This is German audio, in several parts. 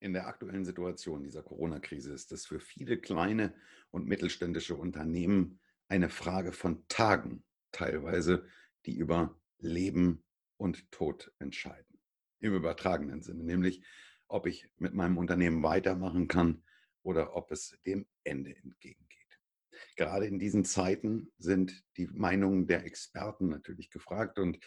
In der aktuellen Situation dieser Corona-Krise ist es für viele kleine und mittelständische Unternehmen eine Frage von Tagen, teilweise, die über Leben und Tod entscheiden. Im übertragenen Sinne, nämlich ob ich mit meinem Unternehmen weitermachen kann oder ob es dem Ende entgegengeht. Gerade in diesen Zeiten sind die Meinungen der Experten natürlich gefragt und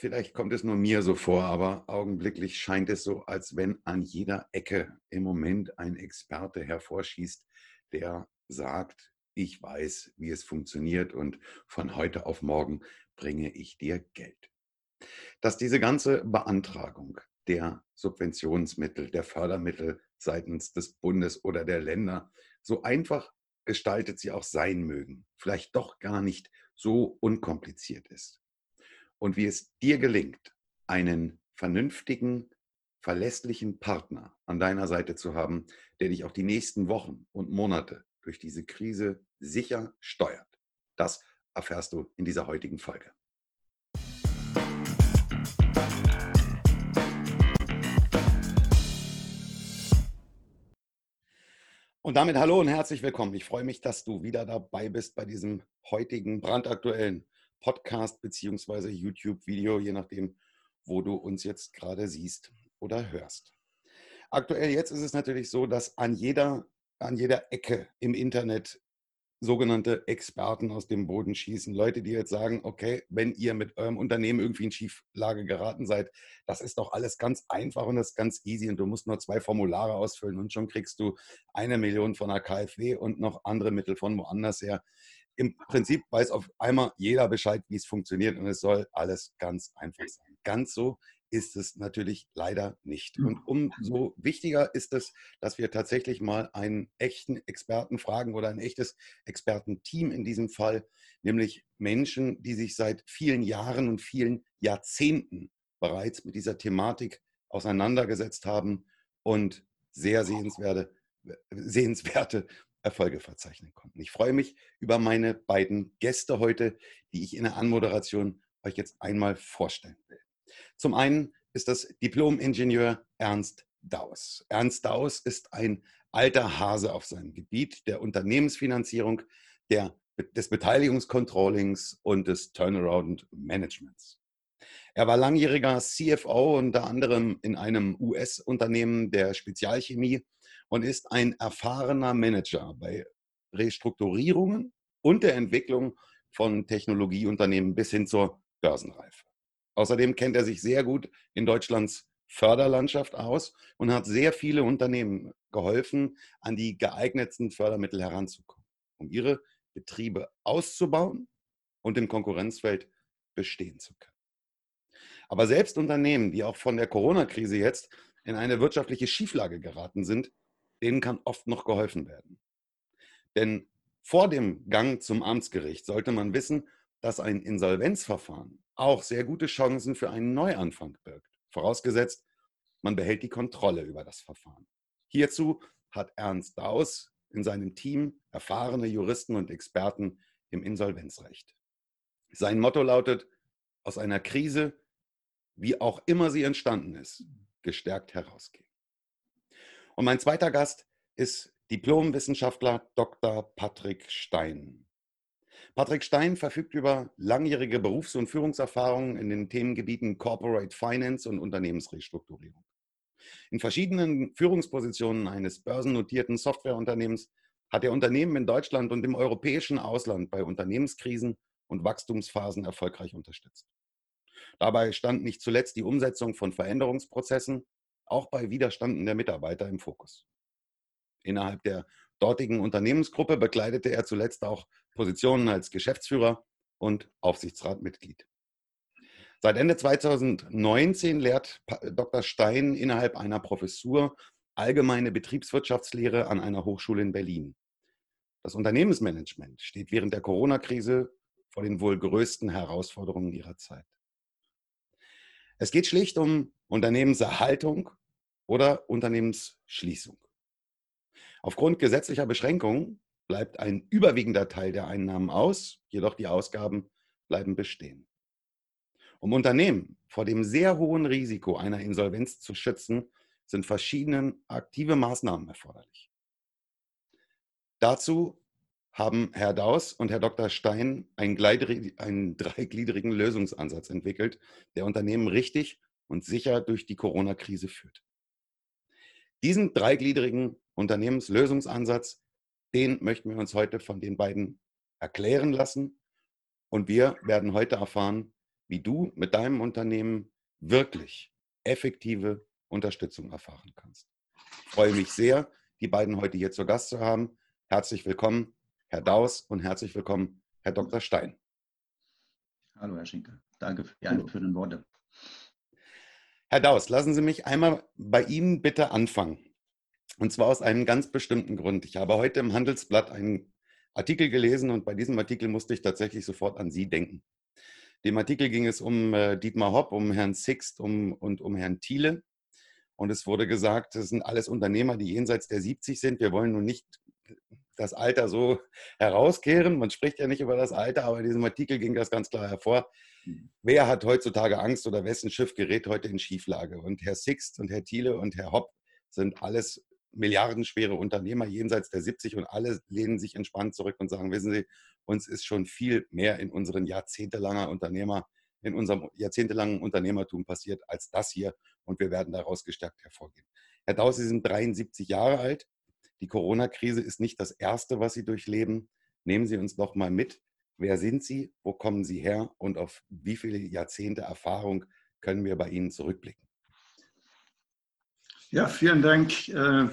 Vielleicht kommt es nur mir so vor, aber augenblicklich scheint es so, als wenn an jeder Ecke im Moment ein Experte hervorschießt, der sagt, ich weiß, wie es funktioniert und von heute auf morgen bringe ich dir Geld. Dass diese ganze Beantragung der Subventionsmittel, der Fördermittel seitens des Bundes oder der Länder, so einfach gestaltet sie auch sein mögen, vielleicht doch gar nicht so unkompliziert ist und wie es dir gelingt, einen vernünftigen, verlässlichen Partner an deiner Seite zu haben, der dich auch die nächsten Wochen und Monate durch diese Krise sicher steuert. Das erfährst du in dieser heutigen Folge. Und damit hallo und herzlich willkommen. Ich freue mich, dass du wieder dabei bist bei diesem heutigen brandaktuellen Podcast beziehungsweise YouTube-Video, je nachdem, wo du uns jetzt gerade siehst oder hörst. Aktuell jetzt ist es natürlich so, dass an jeder, an jeder Ecke im Internet sogenannte Experten aus dem Boden schießen. Leute, die jetzt sagen, okay, wenn ihr mit eurem Unternehmen irgendwie in Schieflage geraten seid, das ist doch alles ganz einfach und das ist ganz easy und du musst nur zwei Formulare ausfüllen und schon kriegst du eine Million von der KfW und noch andere Mittel von woanders her im Prinzip weiß auf einmal jeder Bescheid, wie es funktioniert und es soll alles ganz einfach sein. Ganz so ist es natürlich leider nicht. Und umso wichtiger ist es, dass wir tatsächlich mal einen echten Experten fragen oder ein echtes Expertenteam in diesem Fall, nämlich Menschen, die sich seit vielen Jahren und vielen Jahrzehnten bereits mit dieser Thematik auseinandergesetzt haben und sehr sehenswerte, sehenswerte Erfolge verzeichnen konnten. Ich freue mich über meine beiden Gäste heute, die ich in der Anmoderation euch jetzt einmal vorstellen will. Zum einen ist das Diplom-Ingenieur Ernst Daus. Ernst Daus ist ein alter Hase auf seinem Gebiet der Unternehmensfinanzierung, der, des Beteiligungscontrollings und des Turnaround-Managements. Er war langjähriger CFO unter anderem in einem US-Unternehmen der Spezialchemie und ist ein erfahrener Manager bei Restrukturierungen und der Entwicklung von Technologieunternehmen bis hin zur Börsenreife. Außerdem kennt er sich sehr gut in Deutschlands Förderlandschaft aus und hat sehr viele Unternehmen geholfen, an die geeignetsten Fördermittel heranzukommen, um ihre Betriebe auszubauen und im Konkurrenzfeld bestehen zu können. Aber selbst Unternehmen, die auch von der Corona-Krise jetzt in eine wirtschaftliche Schieflage geraten sind, denen kann oft noch geholfen werden. Denn vor dem Gang zum Amtsgericht sollte man wissen, dass ein Insolvenzverfahren auch sehr gute Chancen für einen Neuanfang birgt, vorausgesetzt, man behält die Kontrolle über das Verfahren. Hierzu hat Ernst Daus in seinem Team erfahrene Juristen und Experten im Insolvenzrecht. Sein Motto lautet, aus einer Krise, wie auch immer sie entstanden ist, gestärkt herausgehen. Und mein zweiter Gast ist Diplomwissenschaftler Dr. Patrick Stein. Patrick Stein verfügt über langjährige Berufs- und Führungserfahrungen in den Themengebieten Corporate Finance und Unternehmensrestrukturierung. In verschiedenen Führungspositionen eines börsennotierten Softwareunternehmens hat er Unternehmen in Deutschland und im europäischen Ausland bei Unternehmenskrisen und Wachstumsphasen erfolgreich unterstützt. Dabei stand nicht zuletzt die Umsetzung von Veränderungsprozessen auch bei Widerstanden der Mitarbeiter im Fokus. Innerhalb der dortigen Unternehmensgruppe bekleidete er zuletzt auch Positionen als Geschäftsführer und Aufsichtsratmitglied. Seit Ende 2019 lehrt Dr. Stein innerhalb einer Professur allgemeine Betriebswirtschaftslehre an einer Hochschule in Berlin. Das Unternehmensmanagement steht während der Corona-Krise vor den wohl größten Herausforderungen ihrer Zeit. Es geht schlicht um Unternehmenserhaltung oder Unternehmensschließung. Aufgrund gesetzlicher Beschränkungen bleibt ein überwiegender Teil der Einnahmen aus, jedoch die Ausgaben bleiben bestehen. Um Unternehmen vor dem sehr hohen Risiko einer Insolvenz zu schützen, sind verschiedene aktive Maßnahmen erforderlich. Dazu haben Herr Daus und Herr Dr. Stein einen, einen dreigliedrigen Lösungsansatz entwickelt, der Unternehmen richtig und sicher durch die Corona-Krise führt. Diesen dreigliedrigen Unternehmenslösungsansatz, den möchten wir uns heute von den beiden erklären lassen. Und wir werden heute erfahren, wie du mit deinem Unternehmen wirklich effektive Unterstützung erfahren kannst. Ich freue mich sehr, die beiden heute hier zu Gast zu haben. Herzlich willkommen, Herr Daus, und herzlich willkommen, Herr Dr. Stein. Hallo, Herr Schinke. Danke für die einführenden Worte. Herr Daus, lassen Sie mich einmal bei Ihnen bitte anfangen. Und zwar aus einem ganz bestimmten Grund. Ich habe heute im Handelsblatt einen Artikel gelesen und bei diesem Artikel musste ich tatsächlich sofort an Sie denken. Dem Artikel ging es um äh, Dietmar Hopp, um Herrn Sixt um, und um Herrn Thiele. Und es wurde gesagt, das sind alles Unternehmer, die jenseits der 70 sind. Wir wollen nun nicht das Alter so herauskehren. Man spricht ja nicht über das Alter, aber in diesem Artikel ging das ganz klar hervor. Mhm. Wer hat heutzutage Angst oder wessen Schiff gerät heute in Schieflage? Und Herr Sixt und Herr Thiele und Herr Hopp sind alles milliardenschwere Unternehmer jenseits der 70 und alle lehnen sich entspannt zurück und sagen, wissen Sie, uns ist schon viel mehr in unseren jahrzehntelanger Unternehmer, in unserem jahrzehntelangen Unternehmertum passiert als das hier und wir werden daraus gestärkt hervorgehen. Herr Daus, Sie sind 73 Jahre alt. Die Corona-Krise ist nicht das erste, was Sie durchleben. Nehmen Sie uns doch mal mit. Wer sind Sie? Wo kommen Sie her? Und auf wie viele Jahrzehnte Erfahrung können wir bei Ihnen zurückblicken? Ja, vielen Dank. Äh,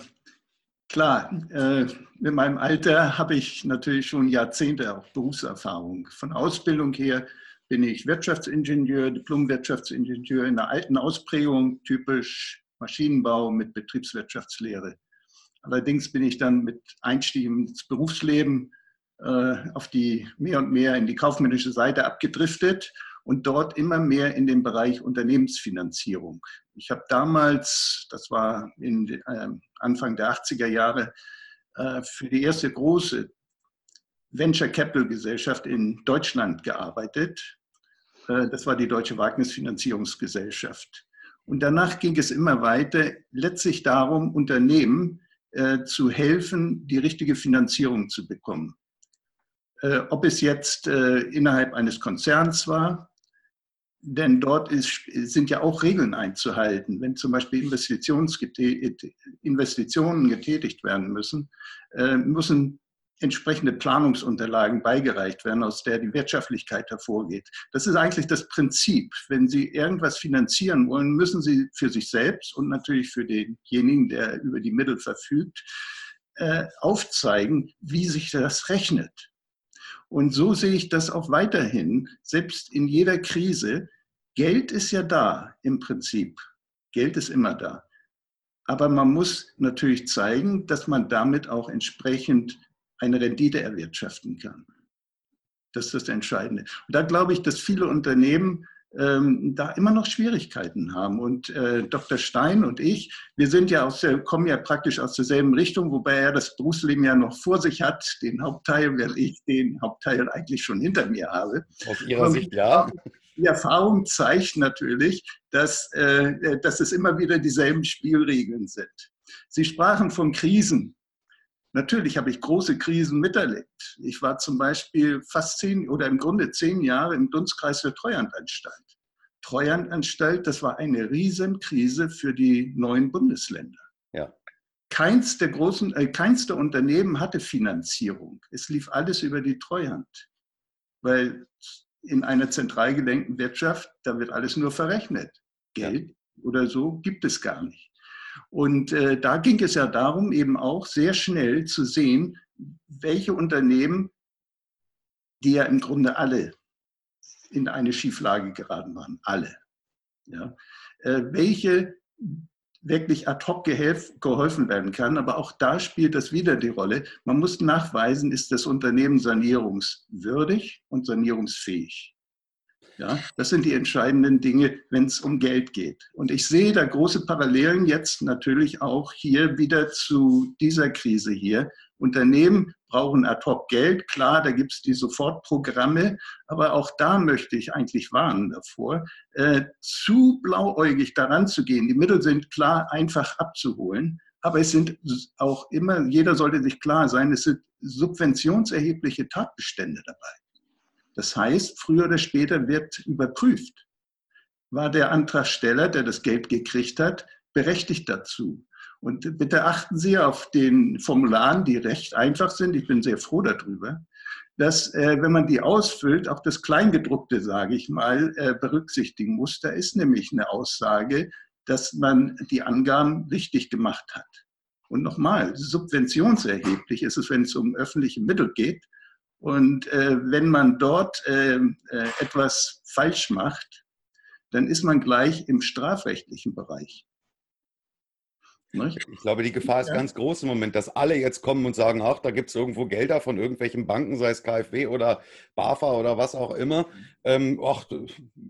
klar, äh, mit meinem Alter habe ich natürlich schon Jahrzehnte auch Berufserfahrung. Von Ausbildung her bin ich Wirtschaftsingenieur, Diplom-Wirtschaftsingenieur in der alten Ausprägung, typisch Maschinenbau mit Betriebswirtschaftslehre. Allerdings bin ich dann mit Einstieg ins Berufsleben äh, auf die mehr und mehr in die kaufmännische Seite abgedriftet und dort immer mehr in den Bereich Unternehmensfinanzierung. Ich habe damals, das war in, äh, Anfang der 80er Jahre, äh, für die erste große Venture Capital Gesellschaft in Deutschland gearbeitet. Äh, das war die Deutsche Wagnisfinanzierungsgesellschaft. Und danach ging es immer weiter, letztlich darum, Unternehmen äh, zu helfen, die richtige Finanzierung zu bekommen. Äh, ob es jetzt äh, innerhalb eines Konzerns war, denn dort ist, sind ja auch Regeln einzuhalten. Wenn zum Beispiel Investitionen getätigt werden müssen, äh, müssen entsprechende Planungsunterlagen beigereicht werden, aus der die Wirtschaftlichkeit hervorgeht. Das ist eigentlich das Prinzip. Wenn Sie irgendwas finanzieren wollen, müssen Sie für sich selbst und natürlich für denjenigen, der über die Mittel verfügt, äh, aufzeigen, wie sich das rechnet. Und so sehe ich das auch weiterhin, selbst in jeder Krise. Geld ist ja da im Prinzip. Geld ist immer da. Aber man muss natürlich zeigen, dass man damit auch entsprechend eine Rendite erwirtschaften kann. Das ist das Entscheidende. Und da glaube ich, dass viele Unternehmen ähm, da immer noch Schwierigkeiten haben. Und äh, Dr. Stein und ich, wir sind ja aus der, kommen ja praktisch aus derselben Richtung, wobei er das Berufsleben ja noch vor sich hat, den Hauptteil, während ich den Hauptteil eigentlich schon hinter mir habe. Aus Ihrer Sicht, ja. Die Erfahrung zeigt natürlich, dass, äh, dass es immer wieder dieselben Spielregeln sind. Sie sprachen von Krisen. Natürlich habe ich große Krisen miterlebt. Ich war zum Beispiel fast zehn oder im Grunde zehn Jahre im Dunstkreis der Treuhandanstalt. Treuhandanstalt, das war eine Riesenkrise für die neuen Bundesländer. Ja. Keins der großen, äh, keins der Unternehmen hatte Finanzierung. Es lief alles über die Treuhand, weil in einer zentral gelenkten Wirtschaft, da wird alles nur verrechnet. Geld ja. oder so gibt es gar nicht. Und äh, da ging es ja darum, eben auch sehr schnell zu sehen, welche Unternehmen, die ja im Grunde alle in eine Schieflage geraten waren, alle, ja, äh, welche wirklich ad hoc geholfen werden kann. Aber auch da spielt das wieder die Rolle. Man muss nachweisen, ist das Unternehmen sanierungswürdig und sanierungsfähig. Ja, das sind die entscheidenden Dinge, wenn es um Geld geht. Und ich sehe da große Parallelen jetzt natürlich auch hier wieder zu dieser Krise hier. Unternehmen brauchen ad hoc Geld. Klar, da gibt es die Sofortprogramme, aber auch da möchte ich eigentlich warnen davor, äh, zu blauäugig daran zu gehen. Die Mittel sind klar einfach abzuholen, aber es sind auch immer, jeder sollte sich klar sein, es sind subventionserhebliche Tatbestände dabei. Das heißt, früher oder später wird überprüft, war der Antragsteller, der das Geld gekriegt hat, berechtigt dazu. Und bitte achten Sie auf den Formularen, die recht einfach sind. Ich bin sehr froh darüber, dass, äh, wenn man die ausfüllt, auch das Kleingedruckte, sage ich mal, äh, berücksichtigen muss. Da ist nämlich eine Aussage, dass man die Angaben richtig gemacht hat. Und nochmal, subventionserheblich ist es, wenn es um öffentliche Mittel geht. Und äh, wenn man dort äh, äh, etwas falsch macht, dann ist man gleich im strafrechtlichen Bereich. Nicht? Ich glaube, die Gefahr ist ja. ganz groß im Moment, dass alle jetzt kommen und sagen, ach, da gibt es irgendwo Gelder von irgendwelchen Banken, sei es KfW oder BAFA oder was auch immer. Ähm, ach,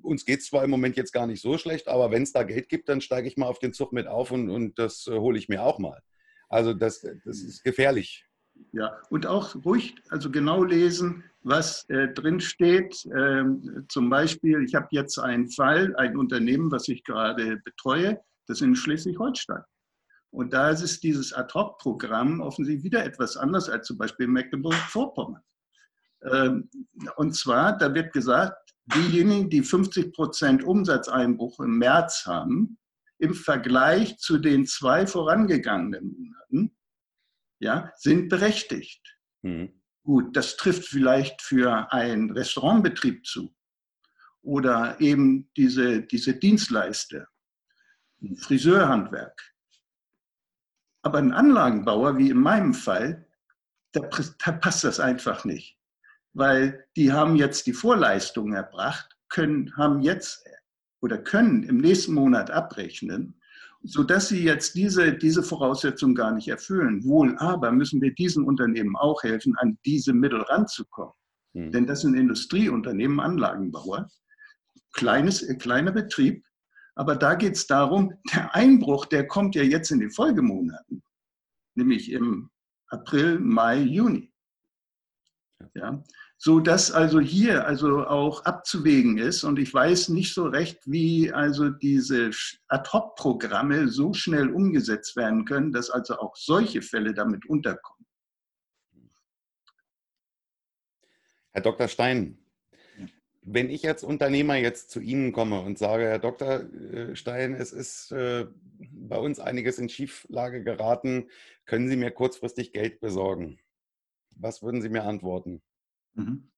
uns geht es zwar im Moment jetzt gar nicht so schlecht, aber wenn es da Geld gibt, dann steige ich mal auf den Zug mit auf und, und das äh, hole ich mir auch mal. Also das, das ist gefährlich. Ja, und auch ruhig, also genau lesen, was äh, drin steht. Ähm, zum Beispiel, ich habe jetzt einen Fall, ein Unternehmen, was ich gerade betreue, das in Schleswig-Holstein. Und da ist es dieses Ad-Hoc-Programm offensichtlich wieder etwas anders als zum Beispiel Mecklenburg-Vorpommern. Ähm, und zwar, da wird gesagt, diejenigen, die 50 Prozent Umsatzeinbruch im März haben, im Vergleich zu den zwei vorangegangenen Monaten, ja, sind berechtigt. Mhm. Gut, das trifft vielleicht für einen Restaurantbetrieb zu oder eben diese, diese Dienstleister, Friseurhandwerk. Aber ein Anlagenbauer, wie in meinem Fall, da, da passt das einfach nicht. Weil die haben jetzt die Vorleistungen erbracht, können, haben jetzt oder können im nächsten Monat abrechnen, sodass sie jetzt diese, diese Voraussetzung gar nicht erfüllen. Wohl aber müssen wir diesen Unternehmen auch helfen, an diese Mittel ranzukommen. Mhm. Denn das sind Industrieunternehmen, Anlagenbauer, kleines, äh, kleiner Betrieb, aber da geht es darum, der Einbruch, der kommt ja jetzt in den Folgemonaten, nämlich im April, Mai, Juni. Ja, so dass also hier also auch abzuwägen ist und ich weiß nicht so recht, wie also diese Ad-Hoc-Programme so schnell umgesetzt werden können, dass also auch solche Fälle damit unterkommen. Herr Dr. Stein, wenn ich als Unternehmer jetzt zu Ihnen komme und sage, Herr Dr. Äh, Stein, es ist äh, bei uns einiges in Schieflage geraten, können Sie mir kurzfristig Geld besorgen? Was würden Sie mir antworten? Mhm.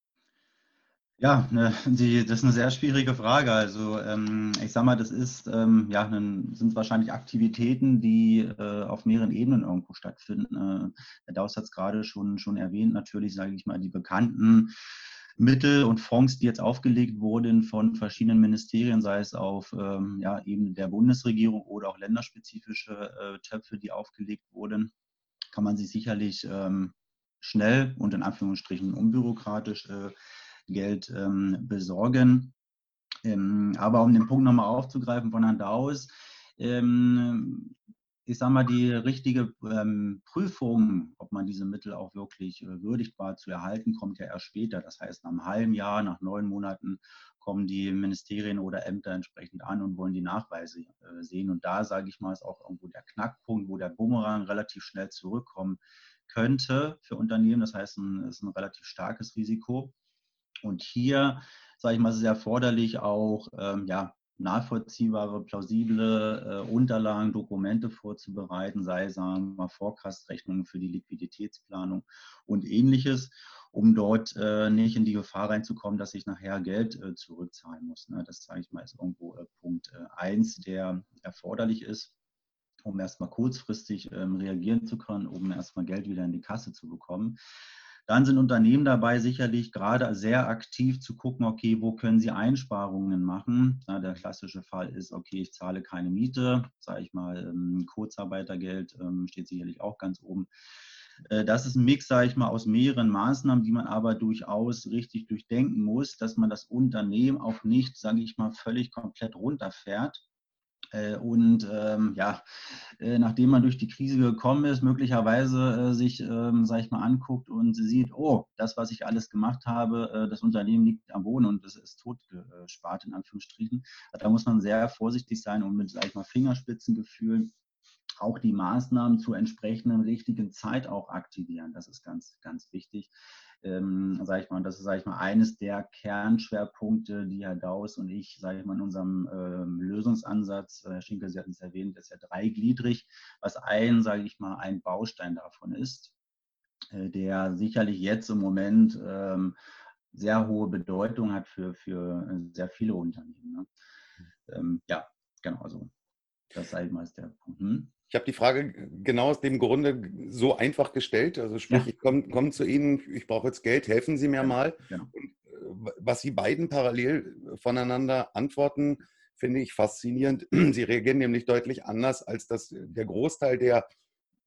Ja, ne, die, das ist eine sehr schwierige Frage. Also ähm, ich sage mal, das ist ähm, ja sind wahrscheinlich Aktivitäten, die äh, auf mehreren Ebenen irgendwo stattfinden. Äh, Herr Daus hat es gerade schon schon erwähnt. Natürlich sage ich mal die bekannten Mittel und Fonds, die jetzt aufgelegt wurden von verschiedenen Ministerien, sei es auf ähm, ja, Ebene der Bundesregierung oder auch länderspezifische äh, Töpfe, die aufgelegt wurden, kann man sich sicherlich ähm, schnell und in Anführungsstrichen unbürokratisch äh, Geld ähm, besorgen. Ähm, aber um den Punkt nochmal aufzugreifen von Herrn Daus, ähm, ich sage mal, die richtige ähm, Prüfung, ob man diese Mittel auch wirklich äh, würdigt war zu erhalten, kommt ja erst später. Das heißt, nach einem halben Jahr, nach neun Monaten kommen die Ministerien oder Ämter entsprechend an und wollen die Nachweise äh, sehen. Und da, sage ich mal, ist auch irgendwo der Knackpunkt, wo der Bumerang relativ schnell zurückkommen könnte für Unternehmen. Das heißt, es ist ein relativ starkes Risiko. Und hier, sage ich mal, ist es erforderlich, auch ähm, ja, nachvollziehbare, plausible äh, Unterlagen, Dokumente vorzubereiten, sei sagen wir mal Vorkastrechnungen für die Liquiditätsplanung und ähnliches, um dort äh, nicht in die Gefahr reinzukommen, dass ich nachher Geld äh, zurückzahlen muss. Ne? Das sage ich mal ist irgendwo äh, Punkt 1, äh, der erforderlich ist um erstmal kurzfristig ähm, reagieren zu können, um erstmal Geld wieder in die Kasse zu bekommen. Dann sind Unternehmen dabei sicherlich gerade sehr aktiv zu gucken, okay, wo können sie Einsparungen machen. Ja, der klassische Fall ist, okay, ich zahle keine Miete, sage ich mal, ähm, Kurzarbeitergeld ähm, steht sicherlich auch ganz oben. Äh, das ist ein Mix, sage ich mal, aus mehreren Maßnahmen, die man aber durchaus richtig durchdenken muss, dass man das Unternehmen auch nicht, sage ich mal, völlig komplett runterfährt Äh, und ähm, ja, äh, nachdem man durch die Krise gekommen ist, möglicherweise äh, sich, ähm, sage ich mal, anguckt und sieht, oh, das, was ich alles gemacht habe, äh, das Unternehmen liegt am Boden und es ist totgespart, in Anführungsstrichen. Da muss man sehr vorsichtig sein und mit, sage ich mal, Fingerspitzengefühl auch die Maßnahmen zur entsprechenden richtigen Zeit auch aktivieren. Das ist ganz, ganz wichtig. Ähm, sage ich mal, das ist, sage ich mal, eines der Kernschwerpunkte, die Herr Daus und ich, sage ich mal, in unserem ähm, Lösungsansatz, äh, Herr Schinkel, Sie hatten es erwähnt, ist ja dreigliedrig, was ein, sage ich mal, ein Baustein davon ist, äh, der sicherlich jetzt im Moment ähm, sehr hohe Bedeutung hat für, für äh, sehr viele Unternehmen. Ne? Ähm, ja, genau, also das ich mal der Punkt. Hm? Ich habe die Frage genau aus dem Grunde so einfach gestellt. Also sprich, ja. ich komme komm zu Ihnen, ich brauche jetzt Geld, helfen Sie mir mal. Ja. Und, äh, was Sie beiden parallel voneinander antworten, finde ich faszinierend. Sie reagieren nämlich deutlich anders als das, der Großteil der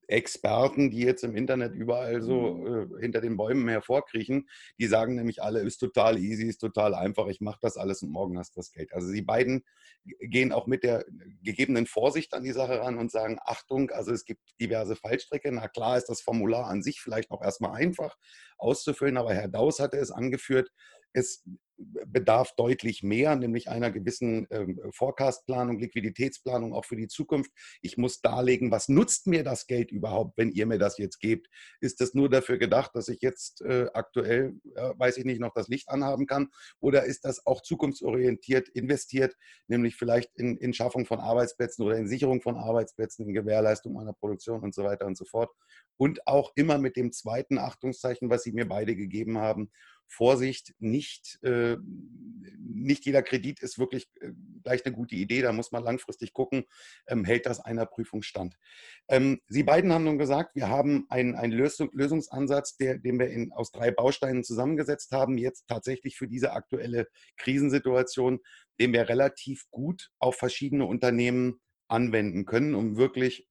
Experten, die jetzt im Internet überall so mhm. äh, hinter den Bäumen hervorkriechen, die sagen nämlich alle, ist total easy, ist total einfach, ich mache das alles und morgen hast du das Geld. Also sie beiden gehen auch mit der gegebenen Vorsicht an die Sache ran und sagen, Achtung, also es gibt diverse Fallstricke. Na klar ist das Formular an sich vielleicht auch erstmal einfach auszufüllen, aber Herr Daus hatte es angeführt, es bedarf deutlich mehr, nämlich einer gewissen ähm, Forecast-Planung, Liquiditätsplanung auch für die Zukunft. Ich muss darlegen, was nutzt mir das Geld überhaupt, wenn ihr mir das jetzt gebt? Ist das nur dafür gedacht, dass ich jetzt äh, aktuell, äh, weiß ich nicht, noch das Licht anhaben kann? Oder ist das auch zukunftsorientiert investiert, nämlich vielleicht in, in Schaffung von Arbeitsplätzen oder in Sicherung von Arbeitsplätzen, in Gewährleistung einer Produktion und so weiter und so fort? Und auch immer mit dem zweiten Achtungszeichen, was Sie mir beide gegeben haben, Vorsicht, nicht, äh, nicht jeder Kredit ist wirklich äh, gleich eine gute Idee. Da muss man langfristig gucken, ähm, hält das einer Prüfung stand. Ähm, Sie beiden haben nun gesagt, wir haben einen, einen Lösung, Lösungsansatz, der, den wir in, aus drei Bausteinen zusammengesetzt haben, jetzt tatsächlich für diese aktuelle Krisensituation, den wir relativ gut auf verschiedene Unternehmen anwenden können, um wirklich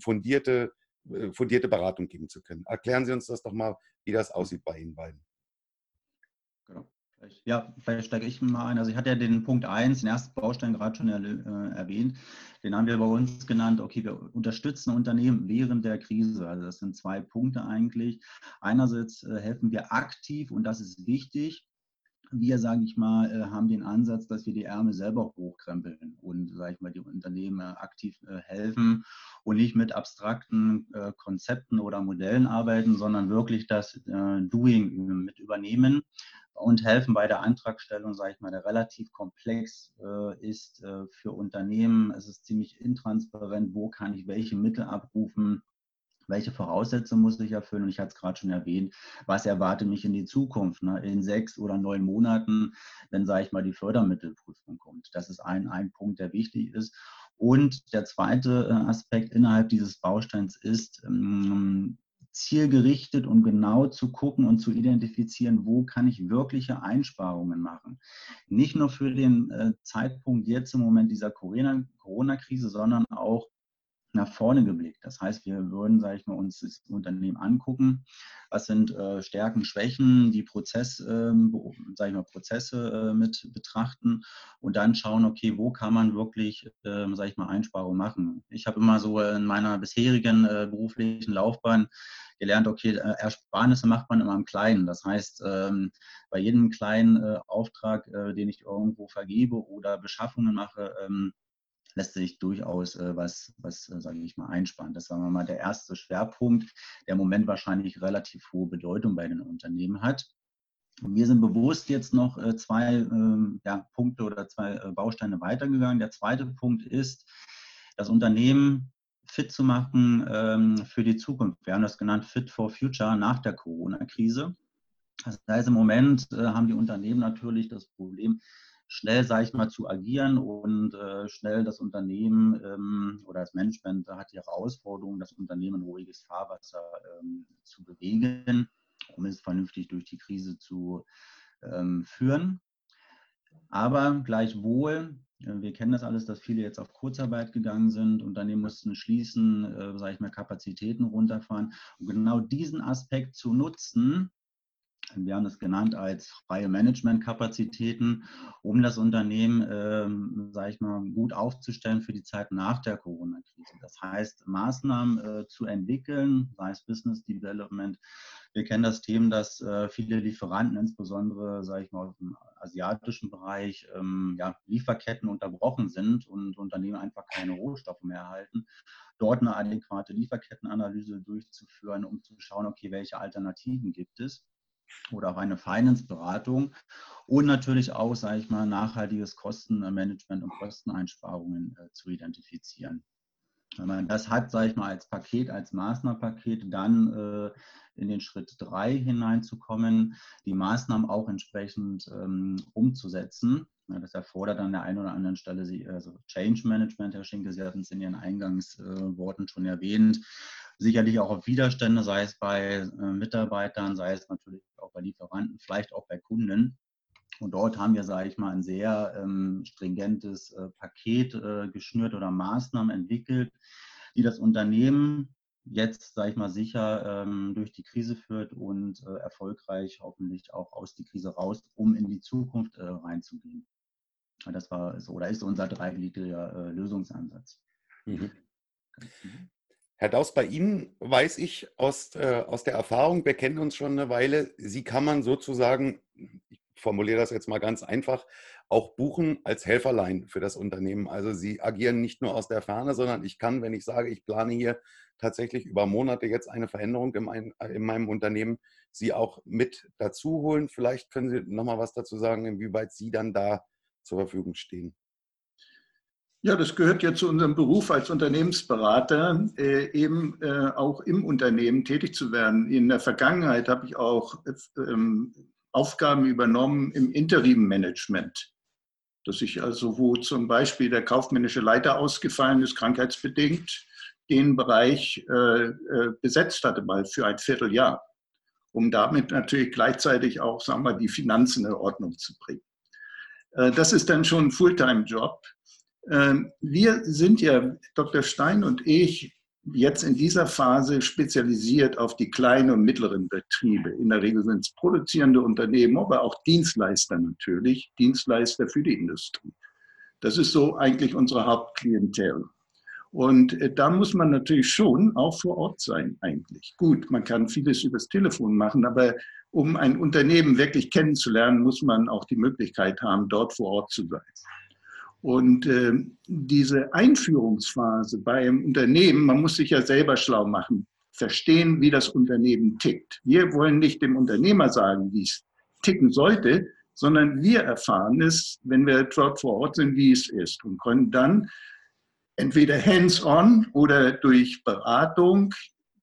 fundierte, äh, fundierte Beratung geben zu können. Erklären Sie uns das doch mal, wie das aussieht bei Ihnen beiden. Ja, vielleicht steige ich mal ein. Also ich hatte ja den Punkt 1, den ersten Baustein gerade schon äh, erwähnt. Den haben wir bei uns genannt, okay, wir unterstützen Unternehmen während der Krise. Also das sind zwei Punkte eigentlich. Einerseits äh, helfen wir aktiv und das ist wichtig. Wir, sage ich mal, äh, haben den Ansatz, dass wir die Ärmel selber hochkrempeln und, sage ich mal, die Unternehmen aktiv helfen und nicht mit abstrakten Konzepten oder Modellen arbeiten, sondern wirklich das Doing mit übernehmen und helfen bei der Antragstellung, sage ich mal, der relativ komplex äh, ist äh, für Unternehmen. Es ist ziemlich intransparent, wo kann ich welche Mittel abrufen, welche Voraussetzungen muss ich erfüllen? Und ich hatte es gerade schon erwähnt, was erwartet mich in die Zukunft, ne? in sechs oder neun Monaten, wenn, sage ich mal, die Fördermittelprüfung kommt. Das ist ein, ein Punkt, der wichtig ist. Und der zweite äh, Aspekt innerhalb dieses Bausteins ist, ähm, zielgerichtet und genau zu gucken und zu identifizieren, wo kann ich wirkliche Einsparungen machen. Nicht nur für den äh, Zeitpunkt jetzt im Moment dieser Corona-Krise, sondern auch nach vorne geblickt. Das heißt, wir würden, sage ich mal, uns das Unternehmen angucken, was sind äh, Stärken, Schwächen, die Prozess, ähm, ich mal, Prozesse äh, mit betrachten und dann schauen, okay, wo kann man wirklich, äh, sage ich mal, Einsparungen machen. Ich habe immer so in meiner bisherigen äh, beruflichen Laufbahn gelernt, okay, äh, Ersparnisse macht man immer im Kleinen. Das heißt, ähm, bei jedem kleinen äh, Auftrag, den ich irgendwo vergebe oder Beschaffungen mache, ähm, lässt sich durchaus äh, was, was äh, sage ich mal, einsparen. Das war mal der erste Schwerpunkt, der im Moment wahrscheinlich relativ hohe Bedeutung bei den Unternehmen hat. Wir sind bewusst jetzt noch äh, zwei ähm, ja, Punkte oder zwei äh, Bausteine weitergegangen. Der zweite Punkt ist, das Unternehmen fit zu machen ähm, für die Zukunft. Wir haben das genannt Fit for Future nach der Corona-Krise. Das heißt, im Moment äh, haben die Unternehmen natürlich das Problem, schnell, sage ich mal, zu agieren und äh, schnell das Unternehmen ähm, oder das Management hat die Herausforderung, das Unternehmen in ruhiges Fahrwasser ähm, zu bewegen, um es vernünftig durch die Krise zu ähm, führen. Aber gleichwohl, wir kennen das alles, dass viele jetzt auf Kurzarbeit gegangen sind, Unternehmen mussten schließen, äh, sage ich mal, Kapazitäten runterfahren. Und genau diesen Aspekt zu nutzen, wir haben das genannt als freie Managementkapazitäten, um das Unternehmen, ähm, sage ich mal, gut aufzustellen für die Zeit nach der Corona-Krise. Das heißt, Maßnahmen äh, zu entwickeln, sei es Business Development. Wir kennen das Thema, dass äh, viele Lieferanten, insbesondere, sage ich mal, im asiatischen Bereich, ähm, ja, Lieferketten unterbrochen sind und Unternehmen einfach keine Rohstoffe mehr erhalten. Dort eine adäquate Lieferkettenanalyse durchzuführen, um zu schauen, okay, welche Alternativen gibt es oder auch eine Finance-Beratung und natürlich auch, sage ich mal, nachhaltiges Kostenmanagement und Kosteneinsparungen äh, zu identifizieren. Wenn man das hat, sage ich mal, als Paket, als Maßnahmenpaket, dann äh, in den Schritt 3 hineinzukommen, die Maßnahmen auch entsprechend ähm, umzusetzen. Ja, das erfordert an der einen oder anderen Stelle also Change Management, Herr Schinke, Sie hatten es in Ihren Eingangsworten äh, schon erwähnt, sicherlich auch auf Widerstände, sei es bei äh, Mitarbeitern, sei es natürlich auch bei Lieferanten, vielleicht auch bei Kunden. Und dort haben wir, sage ich mal, ein sehr ähm, stringentes äh, Paket äh, geschnürt oder Maßnahmen entwickelt, die das Unternehmen jetzt, sage ich mal, sicher ähm, durch die Krise führt und äh, erfolgreich hoffentlich auch aus der Krise raus, um in die Zukunft äh, reinzugehen. Das war oder ist unser dreigliedriger äh, Lösungsansatz. Mhm. mhm. Herr Daus, bei Ihnen weiß ich aus, äh, aus der Erfahrung, wir kennen uns schon eine Weile, Sie kann man sozusagen, formuliere das jetzt mal ganz einfach, auch buchen als Helferlein für das Unternehmen. Also Sie agieren nicht nur aus der Ferne, sondern ich kann, wenn ich sage, ich plane hier tatsächlich über Monate jetzt eine Veränderung in, mein, in meinem Unternehmen, Sie auch mit dazu holen. Vielleicht können Sie noch mal was dazu sagen, inwieweit Sie dann da zur Verfügung stehen. Ja, das gehört ja zu unserem Beruf als Unternehmensberater, äh, eben äh, auch im Unternehmen tätig zu werden. In der Vergangenheit habe ich auch ähm, Aufgaben übernommen im Interim-Management. Dass ich also, wo zum Beispiel der kaufmännische Leiter ausgefallen ist, krankheitsbedingt, den Bereich äh, äh besetzt hatte, mal für ein Vierteljahr, um damit natürlich gleichzeitig auch, sagen wir, die Finanzen in Ordnung zu bringen. Äh, das ist dann schon ein Fulltime-Job. Ähm, wir sind ja, Dr. Stein und ich, jetzt in dieser Phase spezialisiert auf die kleinen und mittleren Betriebe. In der Regel sind es produzierende Unternehmen, aber auch Dienstleister natürlich, Dienstleister für die Industrie. Das ist so eigentlich unsere Hauptklientel. Und äh, da muss man natürlich schon auch vor Ort sein eigentlich. Gut, man kann vieles übers Telefon machen, aber um ein Unternehmen wirklich kennenzulernen, muss man auch die Möglichkeit haben, dort vor Ort zu sein. Und äh, diese Einführungsphase bei einem Unternehmen, man muss sich ja selber schlau machen, verstehen, wie das Unternehmen tickt. Wir wollen nicht dem Unternehmer sagen, wie es ticken sollte, sondern wir erfahren es, wenn wir dort vor Ort sind, wie es ist und können dann entweder hands-on oder durch Beratung,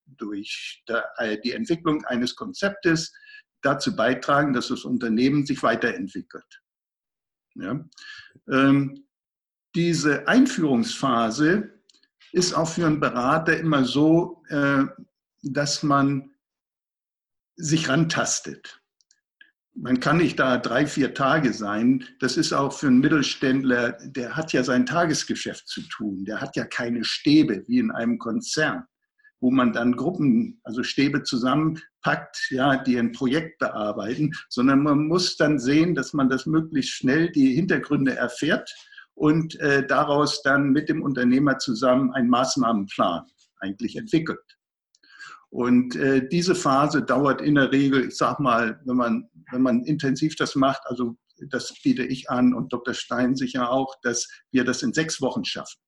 durch äh, die Entwicklung eines Konzeptes dazu beitragen, dass das Unternehmen sich weiterentwickelt. Ja. Ähm, diese Einführungsphase ist auch für einen Berater immer so, äh, dass man sich rantastet. Man kann nicht da drei, vier Tage sein. Das ist auch für einen Mittelständler, der hat ja sein Tagesgeschäft zu tun. Der hat ja keine Stäbe wie in einem Konzern, wo man dann Gruppen, also Stäbe zusammenpackt, ja, die ein Projekt bearbeiten, sondern man muss dann sehen, dass man das möglichst schnell die Hintergründe erfährt und äh, daraus dann mit dem Unternehmer zusammen einen Maßnahmenplan eigentlich entwickelt. Und äh, diese Phase dauert in der Regel, ich sag mal, wenn man, wenn man intensiv das macht, also das biete ich an und Dr. Stein sicher auch, dass wir das in sechs Wochen schaffen.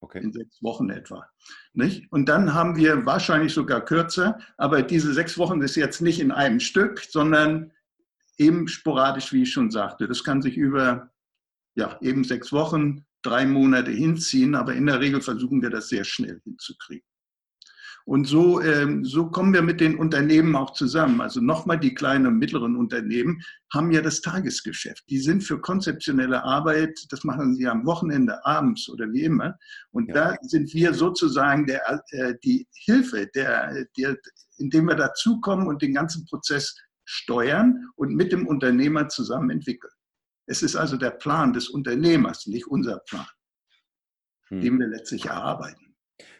Okay. In sechs Wochen etwa. Nicht? Und dann haben wir wahrscheinlich sogar kürzer, aber diese sechs Wochen ist jetzt nicht in einem Stück, sondern eben sporadisch, wie ich schon sagte. Das kann sich über ja, eben sechs Wochen, drei Monate hinziehen, aber in der Regel versuchen wir das sehr schnell hinzukriegen. Und so, ähm, so kommen wir mit den Unternehmen auch zusammen. Also nochmal, die kleinen und mittleren Unternehmen haben ja das Tagesgeschäft. Die sind für konzeptionelle Arbeit, das machen sie am Wochenende, abends oder wie immer. Und ja. da sind wir sozusagen der, äh, die Hilfe, der, der, indem wir dazukommen und den ganzen Prozess steuern und mit dem Unternehmer zusammen entwickeln. Es ist also der Plan des Unternehmers, nicht unser Plan, hm. den wir letztlich erarbeiten.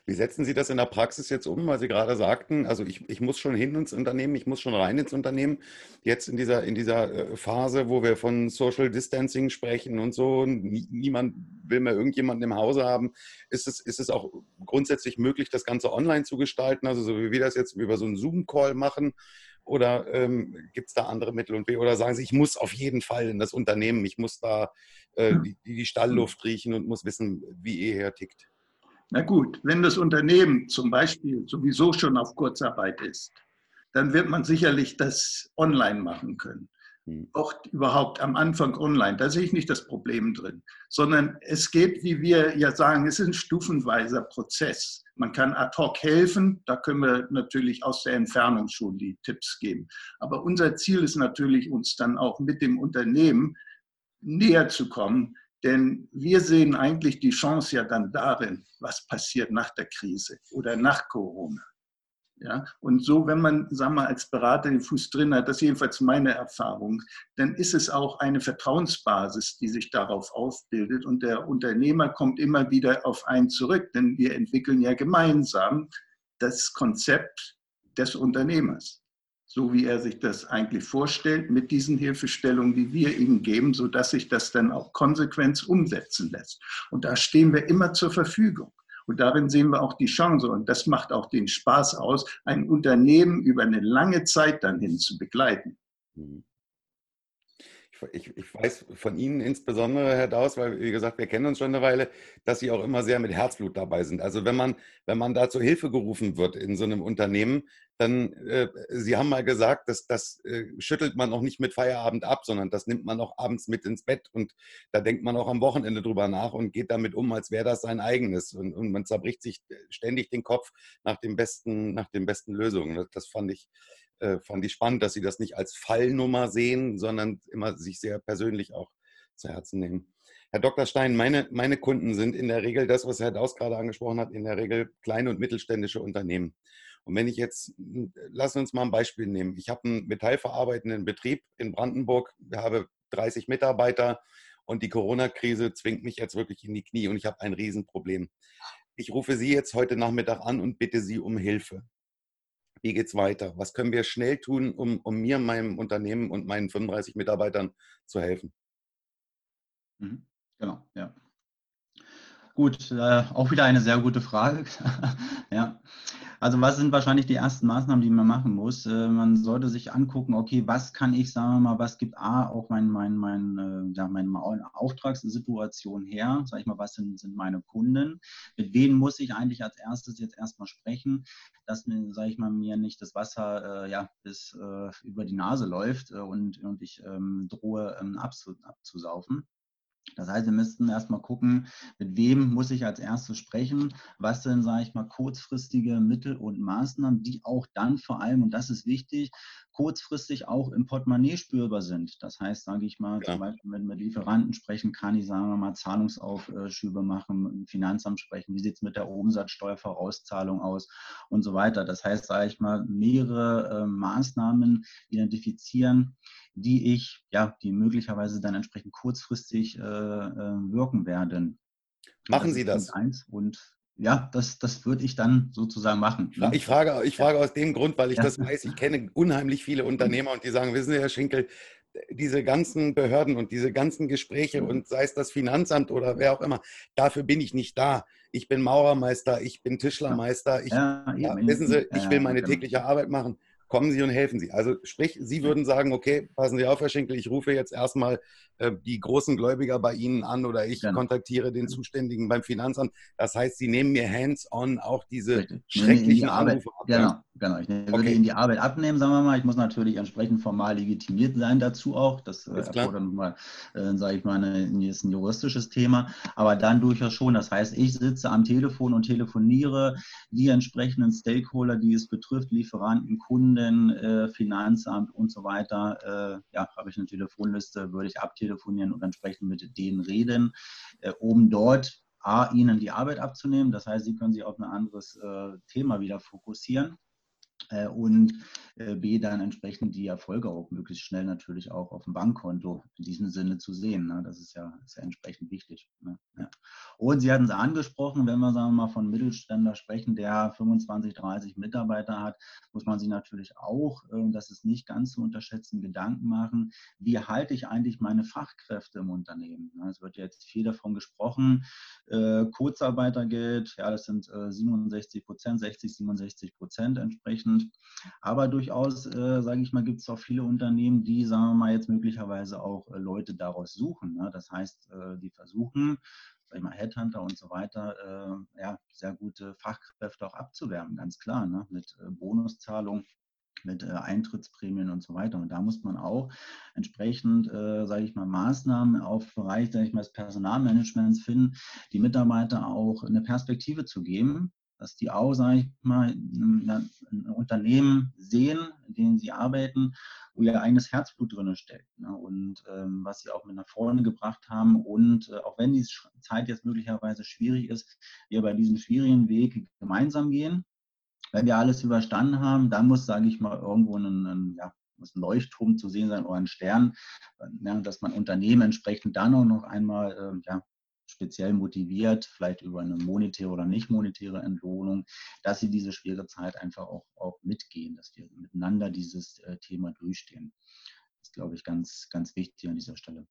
Wie setzen Sie das in der Praxis jetzt um, weil Sie gerade sagten, also ich, ich muss schon hin ins Unternehmen, ich muss schon rein ins Unternehmen. Jetzt in dieser, in dieser äh, Phase, wo wir von Social Distancing sprechen und so, niemand will mehr irgendjemanden im Hause haben, ist es, ist es auch grundsätzlich möglich, das Ganze online zu gestalten, also so wie wir das jetzt über so einen Zoom-Call machen? Oder ähm, gibt es da andere Mittel und Wege? Oder sagen Sie, ich muss auf jeden Fall in das Unternehmen, ich muss da äh, die, die Stallluft riechen und muss wissen, wie ihr hier tickt? Na gut, wenn das Unternehmen zum Beispiel sowieso schon auf Kurzarbeit ist, dann wird man sicherlich das online machen können. Hm. Auch überhaupt am Anfang online, da sehe ich nicht das Problem drin, sondern es geht, wie wir ja sagen, es ist ein stufenweiser Prozess. Man kann ad hoc helfen, da können wir natürlich aus der Entfernung schon die Tipps geben. Aber unser Ziel ist natürlich, uns dann auch mit dem Unternehmen näher zu kommen, denn wir sehen eigentlich die Chance ja dann darin, was passiert nach der Krise oder nach Corona. Ja, und so, wenn man, sagen wir, als Berater den Fuß drin hat, das ist jedenfalls meine Erfahrung, dann ist es auch eine Vertrauensbasis, die sich darauf aufbildet und der Unternehmer kommt immer wieder auf einen zurück, denn wir entwickeln ja gemeinsam das Konzept des Unternehmers so wie er sich das eigentlich vorstellt, mit diesen Hilfestellungen, die wir ihm geben, sodass sich das dann auch konsequent umsetzen lässt. Und da stehen wir immer zur Verfügung. Und darin sehen wir auch die Chance. Und das macht auch den Spaß aus, ein Unternehmen über eine lange Zeit dann hin zu begleiten. Mhm ich, ich, weiß von Ihnen insbesondere, Herr Daus, weil, wie gesagt, wir kennen uns schon eine Weile, dass Sie auch immer sehr mit Herzblut dabei sind. Also wenn man, wenn man da zur Hilfe gerufen wird in so einem Unternehmen, dann, äh, Sie haben mal gesagt, dass das äh, schüttelt man auch nicht mit Feierabend ab, sondern das nimmt man auch abends mit ins Bett und da denkt man auch am Wochenende drüber nach und geht damit um, als wäre das sein eigenes. Und, und man zerbricht sich ständig den Kopf nach, dem besten, nach den besten Lösungen. Das, das fand ich äh, fand ich spannend, dass Sie das nicht als Fallnummer sehen, sondern immer sich sehr persönlich auch zu Herzen nehmen. Herr Dr. Stein, meine, meine Kunden sind in der Regel das, was Herr Daus gerade angesprochen hat, in der Regel kleine und mittelständische Unternehmen. Und wenn ich jetzt, lassen wir uns mal ein Beispiel nehmen. Ich habe einen metallverarbeitenden Betrieb in Brandenburg, habe 30 Mitarbeiter und die Corona-Krise zwingt mich jetzt wirklich in die Knie und ich habe ein Riesenproblem. Ich rufe Sie jetzt heute Nachmittag an und bitte Sie um Hilfe wie geht es weiter? Was können wir schnell tun, um, um mir, meinem Unternehmen und meinen 35 Mitarbeitern zu helfen? Mhm. Genau, ja. Gut, äh, auch wieder eine sehr gute Frage. ja. Also was sind wahrscheinlich die ersten Maßnahmen, die man machen muss? Äh, man sollte sich angucken, okay, was kann ich, sagen wir mal, was gibt A, auch mein, mein, mein, äh, ja, meine Auftragssituation her? Sag ich mal, was sind, sind meine Kunden? Mit wem muss ich eigentlich als erstes jetzt erstmal sprechen, dass mir, sage ich mal, mir nicht das Wasser äh, ja, bis äh, über die Nase läuft äh, und, und ich ähm, drohe ähm, abzu, abzusaufen. Das heißt, wir müssten erstmal gucken, mit wem muss ich als erstes sprechen, was sind, sage ich mal, kurzfristige Mittel und Maßnahmen, die auch dann vor allem, und das ist wichtig, kurzfristig auch im Portemonnaie spürbar sind. Das heißt, sage ich mal, ja. zum Beispiel, wenn wir mit Lieferanten sprechen, kann ich, sagen wir mal, Zahlungsaufschübe machen, im Finanzamt sprechen, wie sieht es mit der Umsatzsteuervorauszahlung aus und so weiter. Das heißt, sage ich mal, mehrere äh, Maßnahmen identifizieren, die ich, ja, die möglicherweise dann entsprechend kurzfristig äh, äh, wirken werden. Machen das Sie das? Eins. Und ja, das, das würde ich dann sozusagen machen. Ne? Ich frage, ich frage aus dem Grund, weil ich ja. das weiß. Ich kenne unheimlich viele Unternehmer und die sagen, wissen Sie, Herr Schinkel, diese ganzen Behörden und diese ganzen Gespräche mhm. und sei es das Finanzamt oder wer auch immer, dafür bin ich nicht da. Ich bin Maurermeister, ich bin Tischlermeister. Ich, ja, ja, wissen Sie, ich will meine genau. tägliche Arbeit machen kommen Sie und helfen Sie. Also sprich, Sie würden sagen, okay, passen Sie auf, Herr Schinkel, ich rufe jetzt erstmal äh, die großen Gläubiger bei Ihnen an oder ich genau. kontaktiere den Zuständigen beim Finanzamt. Das heißt, Sie nehmen mir hands-on auch diese Richtig. schrecklichen Anrufe ab. Genau, genau. Ich würde okay. Ihnen die Arbeit abnehmen, sagen wir mal. Ich muss natürlich entsprechend formal legitimiert sein dazu auch. Das äh, erfordert nochmal, äh, sage ich mal, ein, ist ein juristisches Thema. Aber dann durchaus schon. Das heißt, ich sitze am Telefon und telefoniere die entsprechenden Stakeholder, die es betrifft, Lieferanten, Kunden, Kunden, äh, Finanzamt und so weiter, äh, ja, habe ich eine Telefonliste, würde ich abtelefonieren und entsprechend mit denen reden, äh, um dort A, ihnen die Arbeit abzunehmen. Das heißt, sie können sich auf ein anderes äh, Thema wieder fokussieren. Äh, und äh, B, dann entsprechend die Erfolge auch möglichst schnell natürlich auch auf dem Bankkonto in diesem Sinne zu sehen. Ne? Das ist ja, ist ja entsprechend wichtig. Ne? Ja. Und Sie hatten es angesprochen, wenn wir, sagen wir mal, von Mittelständler sprechen, der 25, 30 Mitarbeiter hat, muss man sich natürlich auch, äh, das ist nicht ganz zu unterschätzen, Gedanken machen, wie halte ich eigentlich meine Fachkräfte im Unternehmen? Ne? Es wird jetzt viel davon gesprochen, Kurzarbeitergeld, ja, das sind äh, 67 Prozent, 60, 67 Prozent entsprechend. Aber durchaus, äh, sage ich mal, gibt es auch viele Unternehmen, die, sagen wir mal, jetzt möglicherweise auch äh, Leute daraus suchen. Ne? Das heißt, äh, die versuchen, sag ich mal, Headhunter und so weiter, äh, ja, sehr gute Fachkräfte auch abzuwerben, ganz klar, ne? mit äh, Bonuszahlung mit äh, Eintrittsprämien und so weiter. Und da muss man auch entsprechend, äh, sage ich mal, Maßnahmen auf Bereich, sage ich mal, des Personalmanagements finden, die Mitarbeiter auch eine Perspektive zu geben, dass die auch, sage ich mal, ein, Unternehmen sehen, in dem sie arbeiten, wo ihr eigenes Herzblut drin steckt ne? und ähm, was sie auch mit nach vorne gebracht haben. Und äh, auch wenn die Zeit jetzt möglicherweise schwierig ist, wir bei diesem schwierigen Weg gemeinsam gehen. Wenn wir alles überstanden haben, dann muss, sage ich mal, irgendwo ein, ein ja, muss ein Leuchtturm zu sehen sein oder ein Stern, ja, dass man Unternehmen entsprechend dann auch noch einmal äh, ja, speziell motiviert, vielleicht über eine monetäre oder nicht monetäre Entlohnung, dass sie diese schwere Zeit einfach auch, auch mitgehen, dass wir miteinander dieses äh, Thema durchstehen. Das ist, glaube ich, ganz, ganz wichtig an dieser Stelle.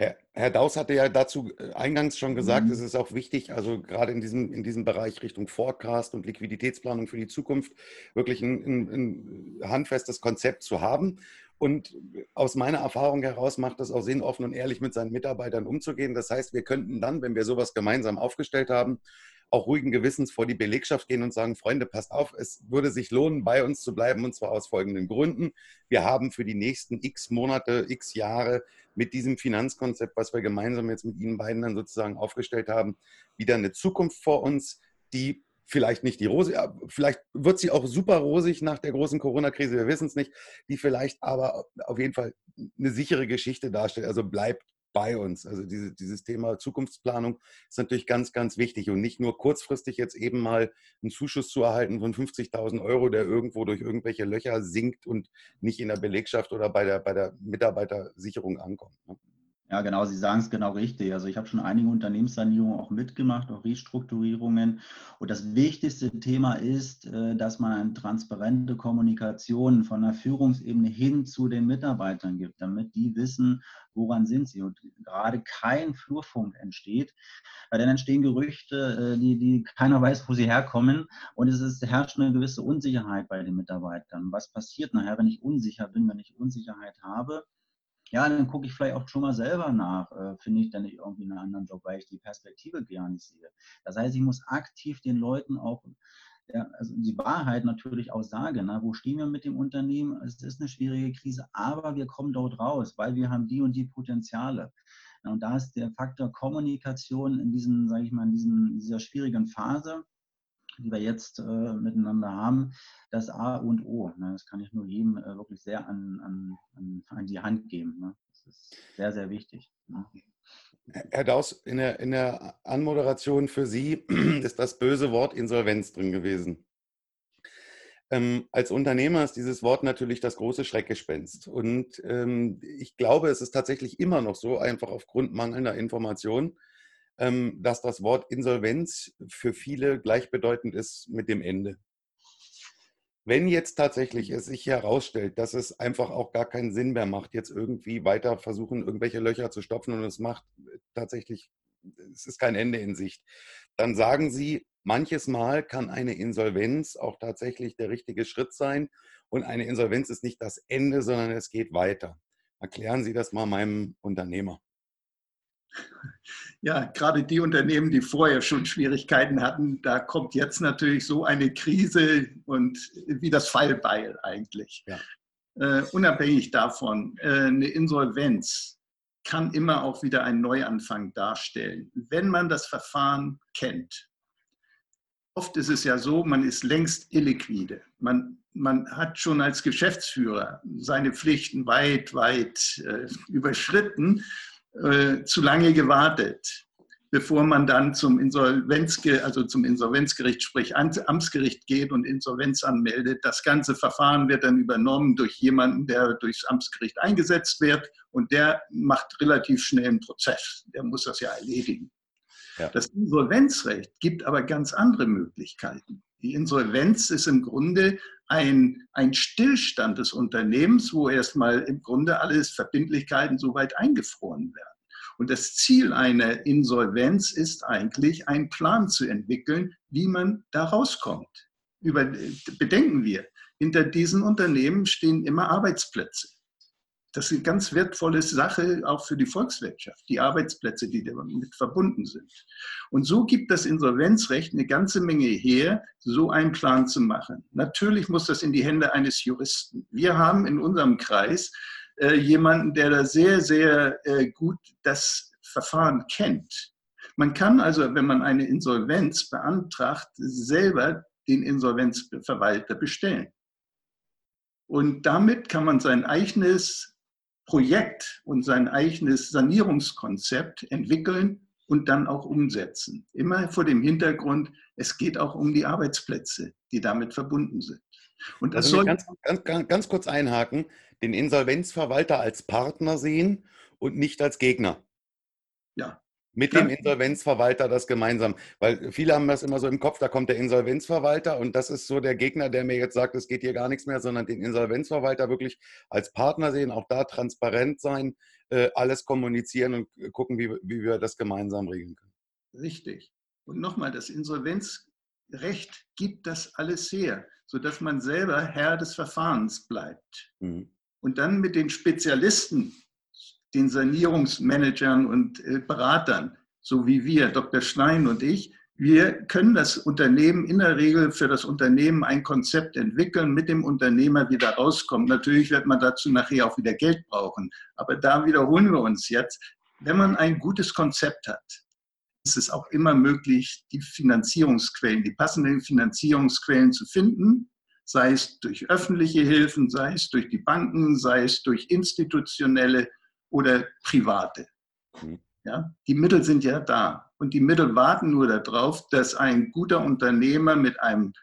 Herr, Herr Daus hatte ja dazu äh, eingangs schon gesagt, mhm. es ist auch wichtig, also gerade in diesem, in diesem Bereich Richtung Forecast und Liquiditätsplanung für die Zukunft wirklich ein, ein, ein handfestes Konzept zu haben. Und aus meiner Erfahrung heraus macht es auch Sinn, offen und ehrlich mit seinen Mitarbeitern umzugehen. Das heißt, wir könnten dann, wenn wir sowas gemeinsam aufgestellt haben, auch ruhigen Gewissens vor die Belegschaft gehen und sagen, Freunde, passt auf, es würde sich lohnen, bei uns zu bleiben und zwar aus folgenden Gründen. Wir haben für die nächsten x Monate, x Jahre mit diesem Finanzkonzept, was wir gemeinsam jetzt mit Ihnen beiden dann sozusagen aufgestellt haben, wieder eine Zukunft vor uns, die vielleicht nicht die Rose, vielleicht wird sie auch super rosig nach der großen Corona-Krise, wir wissen es nicht, die vielleicht aber auf jeden Fall eine sichere Geschichte darstellt. Also bleibt bei uns. Also diese, dieses Thema Zukunftsplanung ist natürlich ganz, ganz wichtig und nicht nur kurzfristig jetzt eben mal einen Zuschuss zu erhalten von 50.000 Euro, der irgendwo durch irgendwelche Löcher sinkt und nicht in der Belegschaft oder bei der, bei der Mitarbeitersicherung ankommt. Ne? Ja, genau, Sie sagen es genau richtig. Also ich habe schon einige Unternehmenssanierungen auch mitgemacht, auch Restrukturierungen. Und das wichtigste Thema ist, äh, dass man eine transparente Kommunikation von der Führungsebene hin zu den Mitarbeitern gibt, damit die wissen, woran sind sie und gerade kein Flurfunk entsteht, weil dann entstehen Gerüchte, äh, die, die keiner weiß, wo sie herkommen und es ist, herrscht eine gewisse Unsicherheit bei den Mitarbeitern. Was passiert nachher, wenn ich unsicher bin, wenn ich Unsicherheit habe? Ja, dann gucke ich vielleicht auch schon mal selber nach, äh, finde ich dann nicht irgendwie einen anderen Job, weil ich die Perspektive gar nicht sehe. Das heißt, ich muss aktiv den Leuten auch ja, also die Wahrheit natürlich auch sagen. Na, wo stehen wir mit dem Unternehmen? Es ist eine schwierige Krise, aber wir kommen dort raus, weil wir haben die und die Potenziale. Na, und da ist der Faktor Kommunikation in diesen, sage ich mal, in diesen, dieser schwierigen Phase die wir jetzt äh, miteinander haben, das A und O. Ne? Das kann ich nur jedem äh, wirklich sehr an, an, an, an, die Hand geben. Ne? Das ist sehr, sehr wichtig. Ne? Herr Daus, in der, in der Anmoderation für Sie ist das böse Wort Insolvenz drin gewesen. Ähm, als Unternehmer ist dieses Wort natürlich das große Schreckgespenst. Und ähm, ich glaube, es ist tatsächlich immer noch so, einfach aufgrund mangelnder Informationen, dass das Wort Insolvenz für viele gleichbedeutend ist mit dem Ende. Wenn jetzt tatsächlich es sich herausstellt, dass es einfach auch gar keinen Sinn mehr macht, jetzt irgendwie weiter versuchen, irgendwelche Löcher zu stopfen und es macht tatsächlich, es ist kein Ende in Sicht, dann sagen Sie, manches Mal kann eine Insolvenz auch tatsächlich der richtige Schritt sein und eine Insolvenz ist nicht das Ende, sondern es geht weiter. Erklären Sie das mal meinem Unternehmer. Ja, gerade die Unternehmen, die vorher schon Schwierigkeiten hatten, da kommt jetzt natürlich so eine Krise und wie das Fallbeil eigentlich. Ja. Uh, unabhängig davon, uh, eine Insolvenz kann immer auch wieder einen Neuanfang darstellen, wenn man das Verfahren kennt. Oft ist es ja so, man ist längst illiquide. Man, man hat schon als Geschäftsführer seine Pflichten weit, weit äh, überschritten äh, zu lange gewartet. bevor man dann zum, Insolvenzge also zum Insolvenzgericht, sprich Amtsgericht geht und Insolvenz anmeldet. Das ganze Verfahren wird dann übernommen durch jemanden, der durchs Amtsgericht eingesetzt wird und der macht relativ schnell einen Prozess. Der muss das ja erledigen. Ja. Das Insolvenzrecht gibt aber ganz andere Möglichkeiten. Die Insolvenz ist im Grunde ein, ein Stillstand des Unternehmens, wo erstmal im Grunde alle Verbindlichkeiten soweit eingefroren werden. Und das Ziel einer Insolvenz ist eigentlich, einen Plan zu entwickeln, wie man da rauskommt. Über, bedenken wir, hinter diesen Unternehmen stehen immer Arbeitsplätze. Das ist eine ganz wertvolle Sache auch für die Volkswirtschaft, die Arbeitsplätze, die damit verbunden sind. Und so gibt das Insolvenzrecht eine ganze Menge her, so einen Plan zu machen. Natürlich muss das in die Hände eines Juristen. Wir haben in unserem Kreis äh, jemanden, der da sehr, sehr äh, gut das Verfahren kennt. Man kann also, wenn man eine Insolvenz beantragt, selber den Insolvenzverwalter bestellen. Und damit kann man sein eigenes Projekt und sein eigenes Sanierungskonzept entwickeln und dann auch umsetzen. Immer vor dem Hintergrund, es geht auch um die Arbeitsplätze, die damit verbunden sind. Und das also soll ganz, ganz, ganz kurz einhaken, den Insolvenzverwalter als Partner sehen und nicht als Gegner. Ja. Mit dem Insolvenzverwalter das gemeinsam. Weil viele haben das immer so im Kopf, da kommt der Insolvenzverwalter und das ist so der Gegner, der mir jetzt sagt, es geht hier gar nichts mehr, sondern den Insolvenzverwalter wirklich als Partner sehen, auch da transparent sein, äh, alles kommunizieren und äh, gucken, wie, wie wir das gemeinsam regeln können. Richtig. Und nochmal, das Insolvenzrecht gibt das alles her, sodass man selber Herr des Verfahrens bleibt. Mhm. Und dann mit den Spezialisten den Sanierungsmanagern und äh, Beratern, so wie wir, Dr. Schlein und ich, wir können das Unternehmen in der Regel für das Unternehmen ein Konzept entwickeln, mit dem Unternehmer wieder rauskommen. Natürlich wird man dazu nachher auch wieder Geld brauchen. Aber da wiederholen wir uns jetzt. Wenn man ein gutes Konzept hat, ist es auch immer möglich, die Finanzierungsquellen, die passenden Finanzierungsquellen zu finden, sei es durch öffentliche Hilfen, sei es durch die Banken, sei es durch institutionelle oder private. Mhm. Ja, die Mittel sind ja da und die Mittel warten nur darauf, dass ein guter Unternehmer mit einem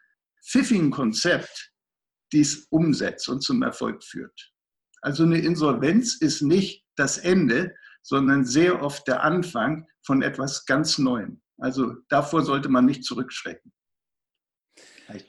pfiffigen Konzept dies umsetzt und zum Erfolg führt. Also eine Insolvenz ist nicht das Ende, sondern sehr oft der Anfang von etwas ganz Neuem. Also davor sollte man nicht zurückschrecken.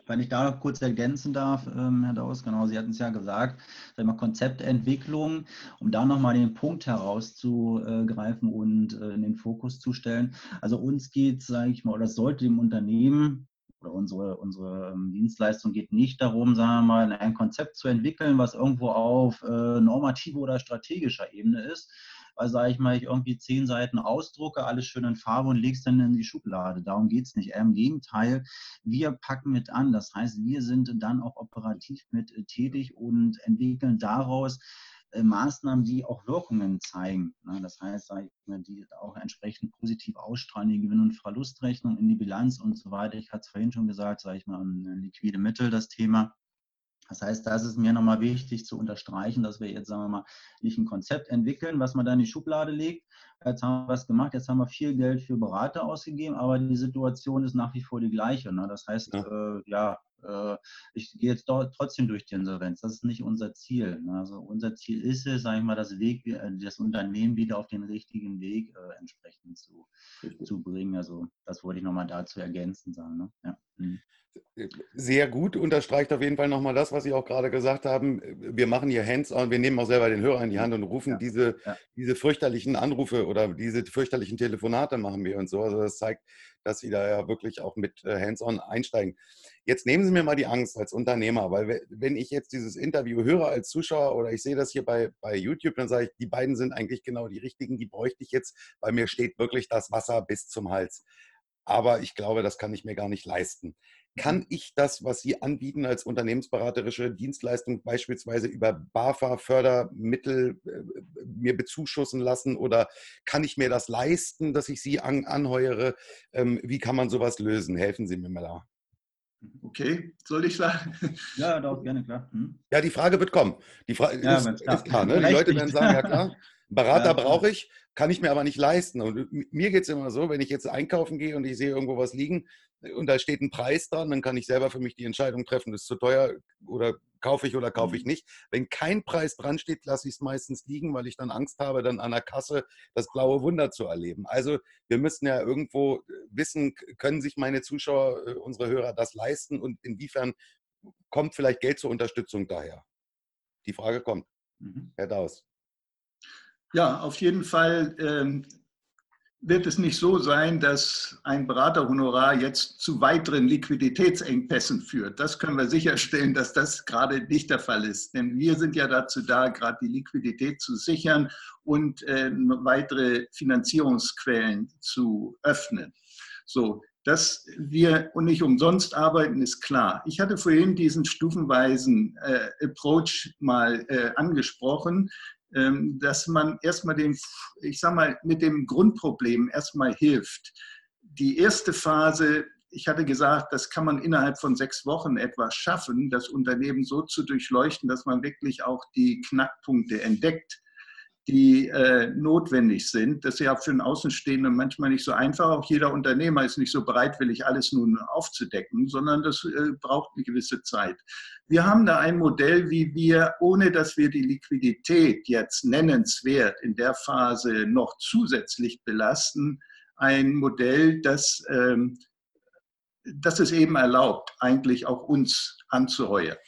Wenn ich da noch kurz ergänzen darf, ähm, Herr Daus, genau, Sie hatten es ja gesagt, mal, Konzeptentwicklung, um da nochmal den Punkt herauszugreifen und äh, in den Fokus zu stellen. Also uns geht, sage ich mal, oder sollte dem Unternehmen oder unsere, unsere ähm, Dienstleistung geht nicht darum, sagen wir mal, ein Konzept zu entwickeln, was irgendwo auf äh, normativer oder strategischer Ebene ist, weil, sage ich mal, ich irgendwie zehn Seiten ausdrucke, alles schön in Farbe und lege es dann in die Schublade. Darum geht es nicht. Im Gegenteil, wir packen mit an. Das heißt, wir sind dann auch operativ mit äh, tätig und entwickeln daraus äh, Maßnahmen, die auch Wirkungen zeigen. Ne? Das heißt, die auch entsprechend positiv ausstrahlen, die Gewinn- und Verlustrechnung in die Bilanz und so weiter. Ich hatte es vorhin schon gesagt, sage ich mal, liquide Mittel, das Thema. Das heißt, das ist mir nochmal wichtig zu unterstreichen, dass wir jetzt, sagen wir mal, nicht ein Konzept entwickeln, was man da in die Schublade legt. Jetzt haben wir was gemacht, jetzt haben wir viel Geld für Berater ausgegeben, aber die Situation ist nach wie vor die gleiche. Ne? Das heißt, ja, äh, ja ich gehe jetzt trotzdem durch die Insolvenz. Das ist nicht unser Ziel. Ne? Also unser Ziel ist es, sage ich mal, das, Weg, äh, das Unternehmen wieder auf den richtigen Weg äh, entsprechend zu, zu bringen. Also das wollte ich nochmal dazu ergänzen sagen. Ne? Ja. Mhm sehr gut, unterstreicht auf jeden Fall nochmal das, was Sie auch gerade gesagt haben. Wir machen hier Hands-on, wir nehmen auch selber den Hörer in die Hand und rufen ja, diese, ja. diese fürchterlichen Anrufe oder diese fürchterlichen Telefonate machen wir und so. Also das zeigt, dass Sie da ja wirklich auch mit äh, Hands-on einsteigen. Jetzt nehmen Sie mir mal die Angst als Unternehmer, weil wenn ich jetzt dieses Interview höre als Zuschauer oder ich sehe das hier bei, bei YouTube, dann sage ich, die beiden sind eigentlich genau die richtigen, die bräuchte ich jetzt, weil mir steht wirklich das Wasser bis zum Hals. Aber ich glaube, das kann ich mir gar nicht leisten kann ich das, was Sie anbieten als unternehmensberaterische Dienstleistung, beispielsweise über BAFA-Fördermittel äh, mir bezuschussen lassen oder kann ich mir das leisten, dass ich Sie an, anheuere? Ähm, wie kann man sowas lösen? Helfen Sie mir mal da. Okay, soll ich sagen? Ja, doch, gerne, klar. Hm. Ja, die Frage wird kommen. Die Frage ja, ist, klar. ist klar ne? Die Leute werden sagen, ja klar. Berater ja, brauche ich, kann ich mir aber nicht leisten. Und mir geht es immer so, wenn ich jetzt einkaufen gehe und ich sehe irgendwo was liegen und da steht ein Preis dran, dann kann ich selber für mich die Entscheidung treffen, das ist zu teuer oder kaufe ich oder kaufe ich mhm. nicht. Wenn kein Preis dran steht, lasse ich es meistens liegen, weil ich dann Angst habe, dann an der Kasse das blaue Wunder zu erleben. Also wir müssen ja irgendwo wissen, können sich meine Zuschauer, äh, unsere Hörer das leisten und inwiefern kommt vielleicht Geld zur Unterstützung daher? Die Frage kommt. Mhm. Herr Daus. Ja, auf jeden Fall ähm, wird es nicht so sein, dass ein Beraterhonorar jetzt zu weiteren Liquiditätsengpässen führt. Das können wir sicherstellen, dass das gerade nicht der Fall ist. Denn wir sind ja dazu da, gerade die Liquidität zu sichern und äh, weitere Finanzierungsquellen zu öffnen. So, dass wir nicht umsonst arbeiten, ist klar. Ich hatte vorhin diesen stufenweisen äh, Approach mal äh, angesprochen, dass man erstmal den, ich sag mal, mit dem Grundproblem erstmal hilft. Die erste Phase, ich hatte gesagt, das kann man innerhalb von sechs Wochen etwas schaffen, das Unternehmen so zu durchleuchten, dass man wirklich auch die Knackpunkte entdeckt die äh, notwendig sind. Das ist ja für einen Außenstehenden manchmal nicht so einfach. Auch jeder Unternehmer ist nicht so bereitwillig, alles nun aufzudecken, sondern das äh, braucht eine gewisse Zeit. Wir haben da ein Modell, wie wir, ohne dass wir die Liquidität jetzt nennenswert in der Phase noch zusätzlich belasten, ein Modell, das, ähm, das es eben erlaubt, eigentlich auch uns anzuheuern.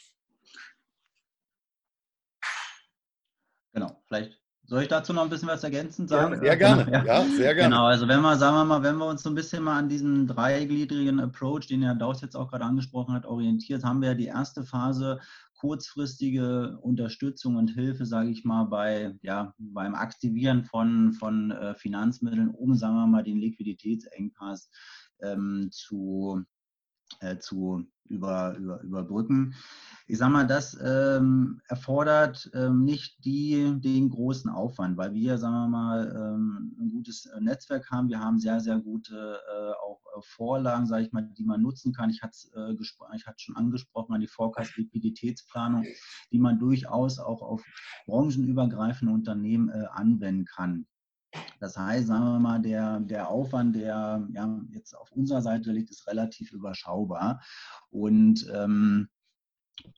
Genau, vielleicht soll ich dazu noch ein bisschen was ergänzend sagen? Ja, gerne. Ja. ja. sehr gerne. Genau, also wenn wir, sagen wir mal, wenn wir uns so ein bisschen mal an diesen dreigliedrigen Approach, den Herr Daus jetzt auch gerade angesprochen hat, orientiert, haben wir ja die erste Phase kurzfristige Unterstützung und Hilfe, sage ich mal, bei, ja, beim Aktivieren von, von äh, Finanzmitteln, um, sagen wir mal, den Liquiditätsengpass ähm, zu, äh, zu über, über, überbrücken ich sage mal, das ähm, erfordert ähm, nicht die, den großen Aufwand, weil wir, sagen wir mal, ähm, ein gutes äh, Netzwerk haben. Wir haben sehr, sehr gute äh, auch äh, Vorlagen, sage ich mal, die man nutzen kann. Ich hatte es äh, ich schon angesprochen an die Forecast-Liquiditätsplanung, die man durchaus auch auf branchenübergreifende Unternehmen äh, anwenden kann. Das heißt, sagen wir mal, der, der Aufwand, der ja, jetzt auf unserer Seite liegt, ist relativ überschaubar. Und ähm,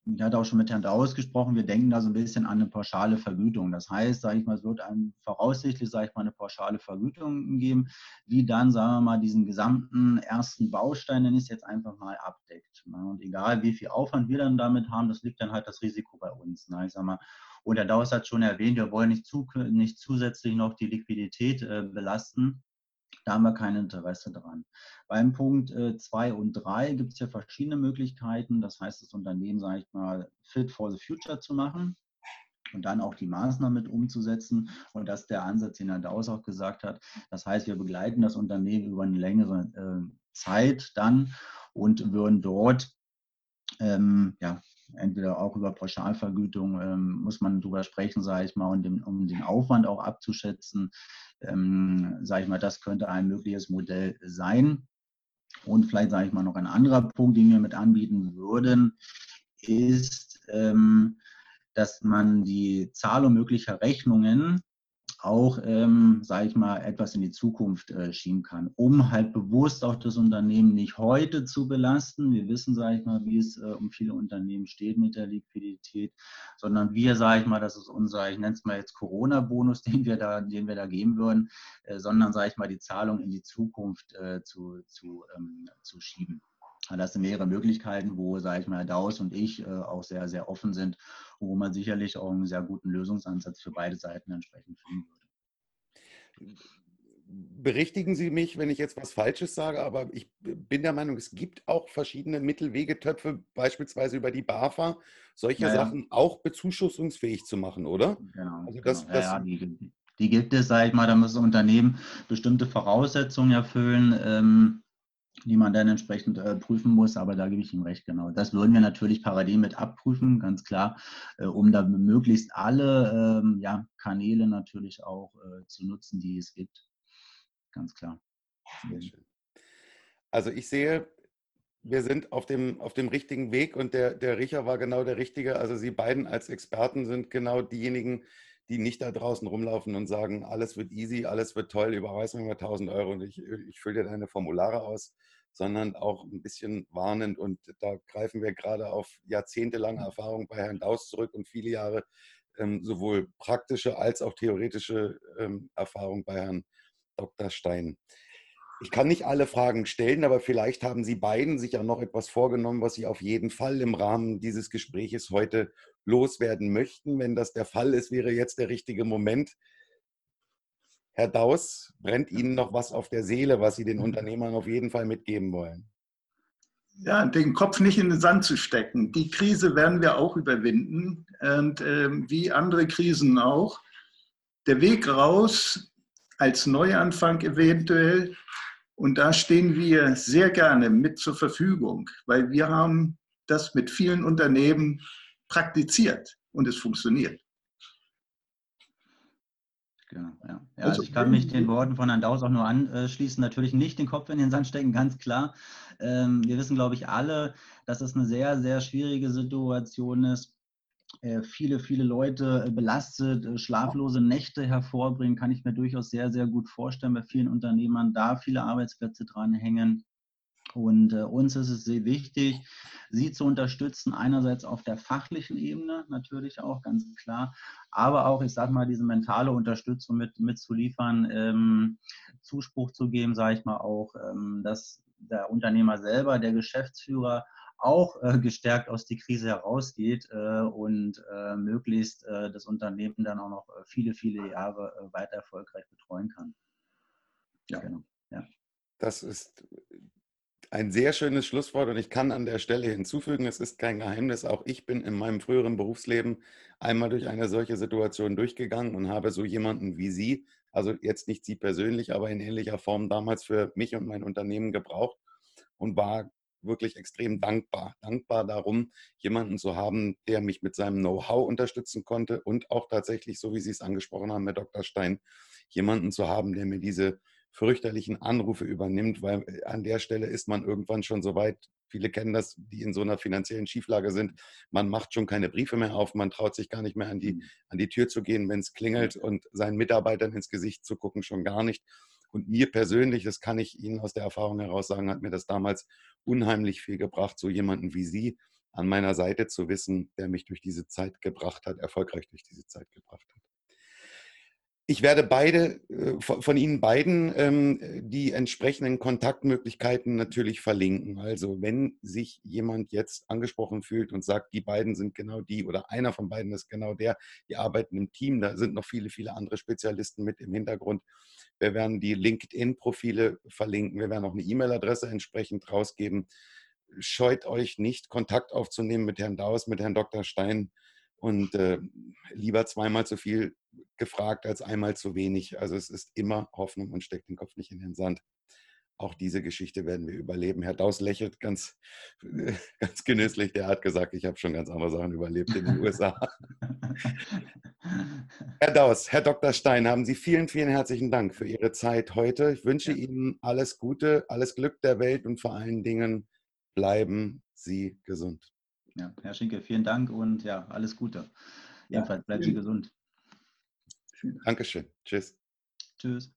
ich hatte auch schon mit Herrn Daus gesprochen, wir denken da so ein bisschen an eine pauschale Vergütung. Das heißt, sage ich mal, es wird einem voraussichtlich, sage ich mal, eine pauschale Vergütung geben, die dann, sagen wir mal, diesen gesamten ersten Baustein, den ich jetzt einfach mal abdeckt. Und egal, wie viel Aufwand wir dann damit haben, das liegt dann halt das Risiko bei uns. Ich sag mal, und Herr Daus hat schon erwähnt, wir wollen nicht, zu, nicht zusätzlich noch die Liquidität äh, belasten. Da haben wir kein Interesse dran. Beim Punkt 2 äh, und 3 gibt es ja verschiedene Möglichkeiten. Das heißt, das Unternehmen, sage ich mal, fit for the future zu machen und dann auch die Maßnahmen mit umzusetzen. Und das ist der Ansatz, den Herr Daus auch gesagt hat. Das heißt, wir begleiten das Unternehmen über eine längere äh, Zeit dann und würden dort ähm, ja, entweder auch über Pauschalvergütung ähm, muss man drüber sprechen, sage ich mal, und den, um den Aufwand auch abzuschätzen, ähm, sage ich mal, das könnte ein mögliches Modell sein. Und vielleicht sage ich mal noch ein anderer Punkt, den wir mit anbieten würden, ist, ähm, dass man die Zahlung möglicher Rechnungen auch, ähm, sage ich mal, etwas in die Zukunft äh, schieben kann, um halt bewusst auch das Unternehmen nicht heute zu belasten. Wir wissen, sage ich mal, wie es äh, um viele Unternehmen steht mit der Liquidität, sondern wir, sage ich mal, das ist unser, ich nenne es mal jetzt Corona-Bonus, den wir da, den wir da geben würden, äh, sondern, sage ich mal, die Zahlung in die Zukunft äh, zu, zu, ähm, zu schieben. Das sind mehrere Möglichkeiten, wo, sage ich mal, Daus und ich äh, auch sehr, sehr offen sind, wo man sicherlich auch einen sehr guten Lösungsansatz für beide Seiten entsprechend finden würde. Berichtigen Sie mich, wenn ich jetzt was Falsches sage, aber ich bin der Meinung, es gibt auch verschiedene Mittelwegetöpfe, beispielsweise über die BAFA, solche ja, Sachen auch bezuschussungsfähig zu machen, oder? Genau. Also das, genau. Das, ja, die, die, gibt es, sage ich mal, da das Unternehmen bestimmte Voraussetzungen erfüllen. Ähm, die man dann entsprechend äh, prüfen muss. Aber da gebe ich Ihnen recht, genau. Das würden wir natürlich parallel mit abprüfen, ganz klar, äh, um da möglichst alle ähm, ja, Kanäle natürlich auch äh, zu nutzen, die es gibt. Ganz klar. Sehr schön. Also ich sehe, wir sind auf dem, auf dem richtigen Weg und der, der Riecher war genau der Richtige. Also Sie beiden als Experten sind genau diejenigen, die nicht da draußen rumlaufen und sagen, alles wird easy, alles wird toll, überweis mir mal 1000 Euro und ich, ich fülle dir deine Formulare aus, sondern auch ein bisschen warnend. Und da greifen wir gerade auf jahrzehntelange Erfahrung bei Herrn Daus zurück und viele Jahre ähm, sowohl praktische als auch theoretische ähm, Erfahrung bei Herrn Dr. Stein. Ich kann nicht alle Fragen stellen, aber vielleicht haben Sie beiden sich ja noch etwas vorgenommen, was Sie auf jeden Fall im Rahmen dieses Gespräches heute loswerden möchten. Wenn das der Fall ist, wäre jetzt der richtige Moment. Herr Daus, brennt Ihnen noch was auf der Seele, was Sie den Unternehmern auf jeden Fall mitgeben wollen? Ja, den Kopf nicht in den Sand zu stecken. Die Krise werden wir auch überwinden und äh, wie andere Krisen auch. Der Weg raus als Neuanfang eventuell und da stehen wir sehr gerne mit zur Verfügung, weil wir haben das mit vielen Unternehmen praktiziert und es funktioniert. Genau, ja. ja also, ich kann mich den Worten von Herrn Daus auch nur anschließen. Natürlich nicht den Kopf in den Sand stecken, ganz klar. Ähm, wir wissen, glaube ich, alle, dass es eine sehr, sehr schwierige Situation ist. Äh, viele, viele Leute belastet, äh, schlaflose Nächte hervorbringen, kann ich mir durchaus sehr, sehr gut vorstellen bei vielen Unternehmern, da viele Arbeitsplätze dran hängen. Und äh, uns ist es sehr wichtig, sie zu unterstützen, einerseits auf der fachlichen Ebene natürlich auch, ganz klar, aber auch, ich sage mal, diese mentale Unterstützung mit, mit ähm, Zuspruch zu geben, sage ich mal auch, ähm, dass der Unternehmer selber, der Geschäftsführer auch äh, gestärkt aus der Krise herausgeht äh, und äh, möglichst äh, das Unternehmen dann auch noch äh, viele, viele Jahre äh, weiter erfolgreich betreuen kann. Ja, genau. Ja. Das ist ein sehr schönes Schlusswort und ich kann an der Stelle hinzufügen, es ist kein Geheimnis, auch ich bin in meinem früheren Berufsleben einmal durch eine solche Situation durchgegangen und habe so jemanden wie Sie, also jetzt nicht Sie persönlich, aber in ähnlicher Form damals für mich und mein Unternehmen gebraucht und war wirklich extrem dankbar. Dankbar darum, jemanden zu haben, der mich mit seinem Know-how unterstützen konnte und auch tatsächlich, so wie Sie es angesprochen haben, Herr Dr. Stein, jemanden zu haben, der mir diese fürchterlichen Anrufe übernimmt, weil äh, an der Stelle ist man irgendwann schon so weit, viele kennen das, die in so einer finanziellen Schieflage sind, man macht schon keine Briefe mehr auf, man traut sich gar nicht mehr an die, mhm. an die Tür zu gehen, wenn es klingelt und seinen Mitarbeitern ins Gesicht zu gucken, schon gar nicht. Und mir persönlich, das kann ich Ihnen aus der Erfahrung heraus sagen, hat mir das damals unheimlich viel gebracht, so jemanden wie Sie an meiner Seite zu wissen, der mich durch diese Zeit gebracht hat, erfolgreich durch diese Zeit gebracht hat. Ich werde beide, äh, von Ihnen beiden ähm, die entsprechenden Kontaktmöglichkeiten natürlich verlinken. Also wenn sich jemand jetzt angesprochen fühlt und sagt, die beiden sind genau die oder einer von beiden ist genau der, die arbeiten im Team, da sind noch viele, viele andere Spezialisten mit im Hintergrund. Wir werden die LinkedIn-Profile verlinken, wir werden auch eine E-Mail-Adresse entsprechend rausgeben. Scheut euch nicht, Kontakt aufzunehmen mit Herrn Daus, mit Herrn Dr. Stein und äh, lieber zweimal zu viel gefragt als einmal zu wenig. Also es ist immer Hoffnung und steckt den Kopf nicht in den Sand. Auch diese Geschichte werden wir überleben. Herr Daus lächelt ganz, ganz genüsslich. Der hat gesagt, ich habe schon ganz andere Sachen überlebt in den USA. Herr Daus, Herr Dr. Stein, haben Sie vielen, vielen herzlichen Dank für Ihre Zeit heute. Ich wünsche ja. Ihnen alles Gute, alles Glück der Welt und vor allen Dingen bleiben Sie gesund. Ja, Herr Schinke, vielen Dank und ja, alles Gute. Jedenfalls bleiben Sie gesund. Dankeschön. Tschüss. Tschüss.